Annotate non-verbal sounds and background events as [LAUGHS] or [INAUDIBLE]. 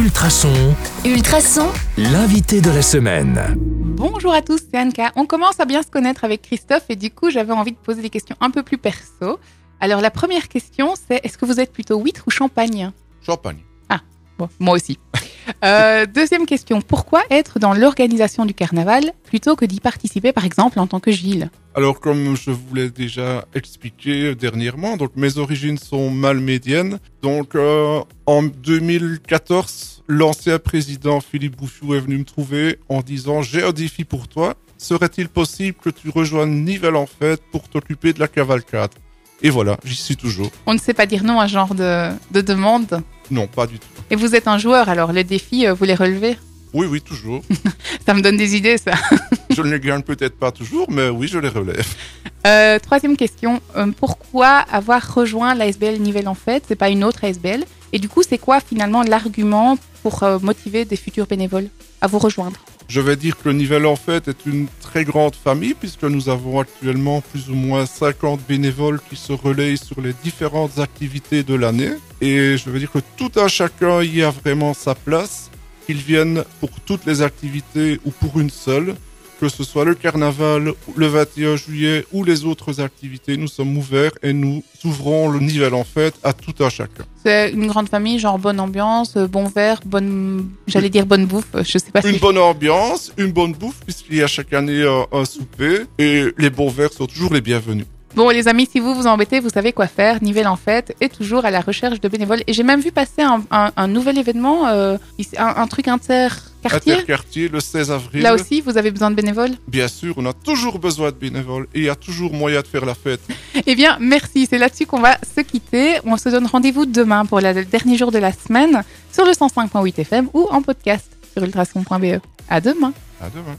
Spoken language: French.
Ultrason, Ultrason, l'invité de la semaine. Bonjour à tous, c'est Anka. On commence à bien se connaître avec Christophe et du coup j'avais envie de poser des questions un peu plus perso. Alors la première question c'est est-ce que vous êtes plutôt huître ou champagne? Champagne. Bon, moi aussi. Euh, deuxième question, pourquoi être dans l'organisation du carnaval plutôt que d'y participer par exemple en tant que Gilles? Alors, comme je vous l'ai déjà expliqué dernièrement, donc mes origines sont malmédiennes. Donc, euh, en 2014, l'ancien président Philippe Bouchou est venu me trouver en disant j'ai un défi pour toi. Serait-il possible que tu rejoignes Nivelles en fête pour t'occuper de la cavalcade? Et voilà, j'y suis toujours. On ne sait pas dire non à ce genre de, de demande. Non, pas du tout. Et vous êtes un joueur alors les défis euh, vous les relevez? Oui, oui, toujours. [LAUGHS] Ça me donne des idées ça. [LAUGHS] je ne les gagne peut-être pas toujours, mais oui, je les relève. Euh, troisième question, euh, pourquoi avoir rejoint l'ASBL Nivelles en fait? C'est pas une autre ASBL. Et du coup, c'est quoi finalement l'argument pour motiver des futurs bénévoles à vous rejoindre? Je vais dire que le Nivelle en fait est une très grande famille puisque nous avons actuellement plus ou moins 50 bénévoles qui se relayent sur les différentes activités de l'année. Et je veux dire que tout un chacun y a vraiment sa place, qu'ils viennent pour toutes les activités ou pour une seule, que ce soit le carnaval, le 21 juillet ou les autres activités, nous sommes ouverts et nous ouvrons le Nivelle en fait à tout un chacun. C'est une grande famille, genre bonne ambiance, euh, bon verre, bonne, j'allais dire bonne bouffe. euh, Je sais pas Une si. bonne ambiance, une bonne bouffe puisqu'il y a chaque année un, un souper et les bons verres sont toujours les bienvenus. Bon, les amis, si vous vous embêtez, vous savez quoi faire. Nivelle en fait est toujours à la recherche de bénévoles. Et j'ai même vu passer un, un- un nouvel événement, euh, un, un truc inter-quartier. Interquartier le 16 avril. Là aussi, vous avez besoin de bénévoles? Bien sûr, on a toujours besoin de bénévoles et il y a toujours moyen de faire la fête. [LAUGHS] Eh bien, merci. C'est là-dessus qu'on va se quitter. On se donne rendez-vous demain pour le dernier jour de la semaine sur le 105.8 FM ou en podcast sur ultrason.be. À demain. À demain.